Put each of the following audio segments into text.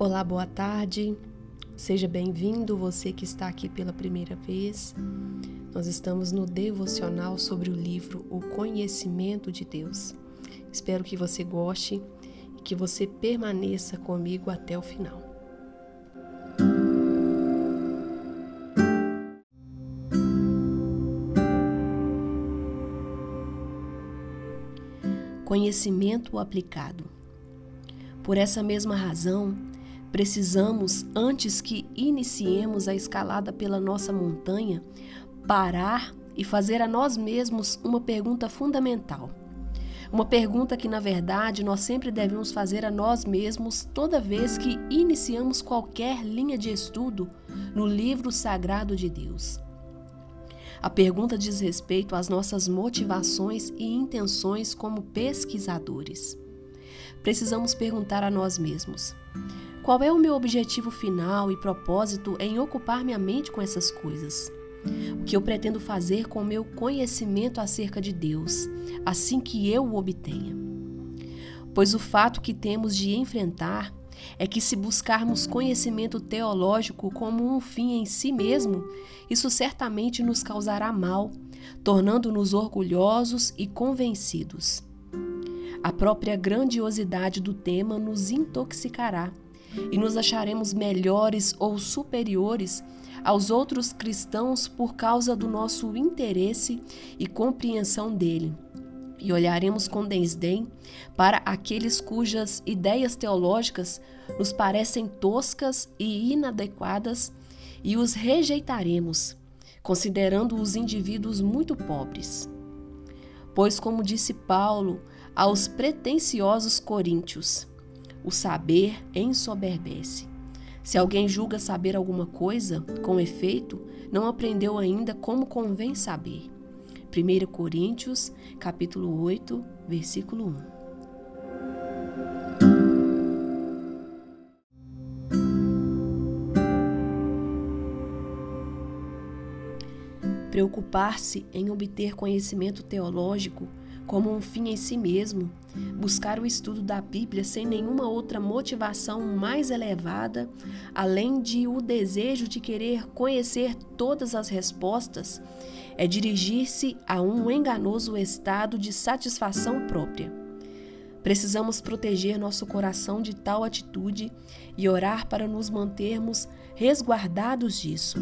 Olá, boa tarde. Seja bem-vindo você que está aqui pela primeira vez. Nós estamos no devocional sobre o livro O Conhecimento de Deus. Espero que você goste e que você permaneça comigo até o final. Conhecimento aplicado. Por essa mesma razão, Precisamos, antes que iniciemos a escalada pela nossa montanha, parar e fazer a nós mesmos uma pergunta fundamental. Uma pergunta que, na verdade, nós sempre devemos fazer a nós mesmos toda vez que iniciamos qualquer linha de estudo no livro sagrado de Deus. A pergunta diz respeito às nossas motivações e intenções como pesquisadores. Precisamos perguntar a nós mesmos: qual é o meu objetivo final e propósito em ocupar minha mente com essas coisas? O que eu pretendo fazer com o meu conhecimento acerca de Deus, assim que eu o obtenha? Pois o fato que temos de enfrentar é que, se buscarmos conhecimento teológico como um fim em si mesmo, isso certamente nos causará mal, tornando-nos orgulhosos e convencidos. A própria grandiosidade do tema nos intoxicará e nos acharemos melhores ou superiores aos outros cristãos por causa do nosso interesse e compreensão dele. E olharemos com desdém para aqueles cujas ideias teológicas nos parecem toscas e inadequadas e os rejeitaremos, considerando os indivíduos muito pobres. Pois, como disse Paulo aos pretensiosos coríntios, o saber ensoberbece. Se alguém julga saber alguma coisa, com efeito, não aprendeu ainda como convém saber. 1 Coríntios, capítulo 8, versículo 1. Preocupar-se em obter conhecimento teológico como um fim em si mesmo, buscar o estudo da Bíblia sem nenhuma outra motivação mais elevada, além de o desejo de querer conhecer todas as respostas, é dirigir-se a um enganoso estado de satisfação própria. Precisamos proteger nosso coração de tal atitude e orar para nos mantermos resguardados disso.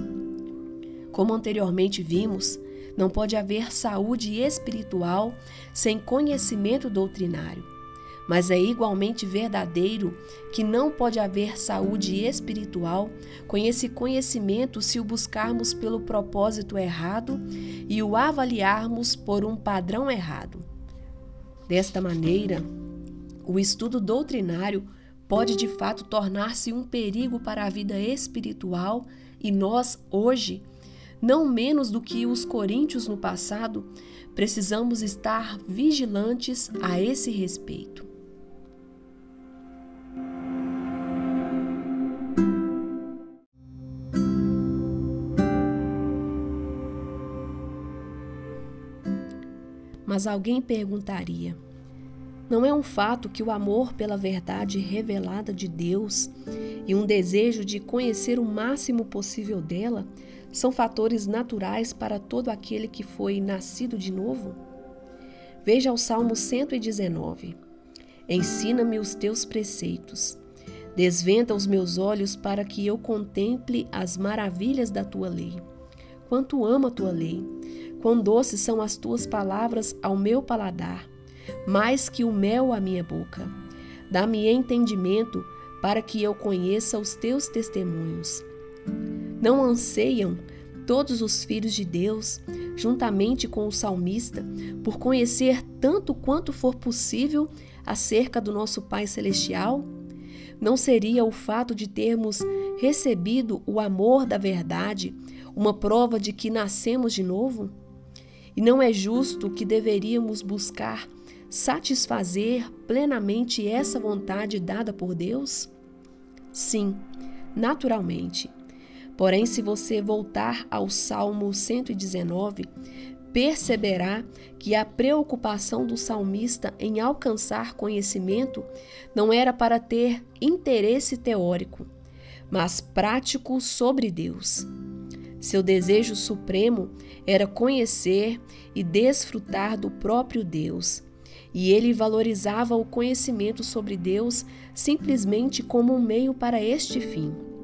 Como anteriormente vimos, não pode haver saúde espiritual sem conhecimento doutrinário. Mas é igualmente verdadeiro que não pode haver saúde espiritual com esse conhecimento se o buscarmos pelo propósito errado e o avaliarmos por um padrão errado. Desta maneira, o estudo doutrinário pode de fato tornar-se um perigo para a vida espiritual e nós, hoje, não menos do que os coríntios no passado, precisamos estar vigilantes a esse respeito. Mas alguém perguntaria: não é um fato que o amor pela verdade revelada de Deus e um desejo de conhecer o máximo possível dela são fatores naturais para todo aquele que foi nascido de novo? Veja o Salmo 119. Ensina-me os teus preceitos. Desvenda os meus olhos para que eu contemple as maravilhas da tua lei. Quanto amo a tua lei! Quão doces são as tuas palavras ao meu paladar! mais que o mel à minha boca. Dá-me entendimento para que eu conheça os teus testemunhos. Não anseiam todos os filhos de Deus, juntamente com o salmista, por conhecer tanto quanto for possível acerca do nosso Pai Celestial? Não seria o fato de termos recebido o amor da verdade uma prova de que nascemos de novo? E não é justo que deveríamos buscar satisfazer plenamente essa vontade dada por Deus? Sim, naturalmente. Porém, se você voltar ao Salmo 119, perceberá que a preocupação do salmista em alcançar conhecimento não era para ter interesse teórico, mas prático sobre Deus. Seu desejo supremo era conhecer e desfrutar do próprio Deus, e ele valorizava o conhecimento sobre Deus simplesmente como um meio para este fim.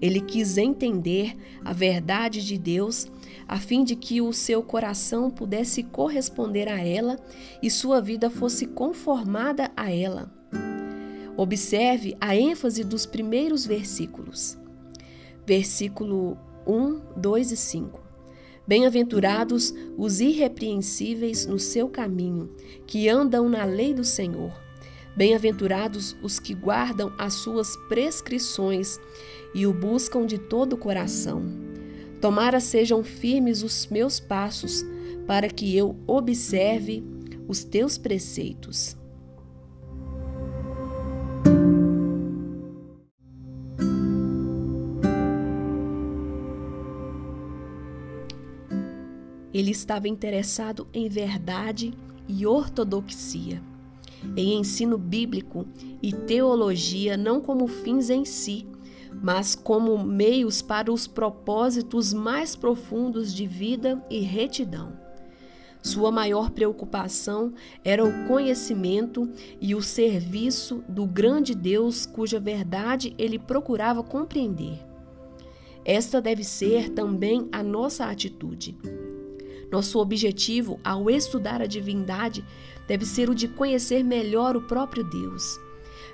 Ele quis entender a verdade de Deus a fim de que o seu coração pudesse corresponder a ela e sua vida fosse conformada a ela. Observe a ênfase dos primeiros versículos. Versículo 1, 2 e 5. Bem-aventurados os irrepreensíveis no seu caminho, que andam na lei do Senhor. Bem-aventurados os que guardam as suas prescrições e o buscam de todo o coração. Tomara sejam firmes os meus passos, para que eu observe os teus preceitos. Ele estava interessado em verdade e ortodoxia, em ensino bíblico e teologia não como fins em si, mas como meios para os propósitos mais profundos de vida e retidão. Sua maior preocupação era o conhecimento e o serviço do grande Deus cuja verdade ele procurava compreender. Esta deve ser também a nossa atitude. Nosso objetivo ao estudar a divindade deve ser o de conhecer melhor o próprio Deus.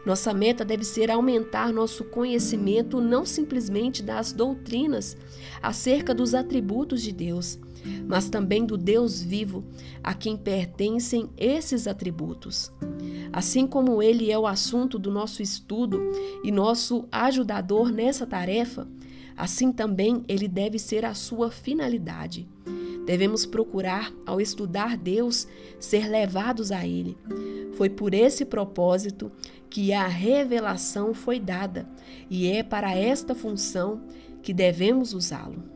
Nossa meta deve ser aumentar nosso conhecimento não simplesmente das doutrinas acerca dos atributos de Deus, mas também do Deus vivo, a quem pertencem esses atributos. Assim como ele é o assunto do nosso estudo e nosso ajudador nessa tarefa, assim também ele deve ser a sua finalidade. Devemos procurar, ao estudar Deus, ser levados a Ele. Foi por esse propósito que a revelação foi dada, e é para esta função que devemos usá-lo.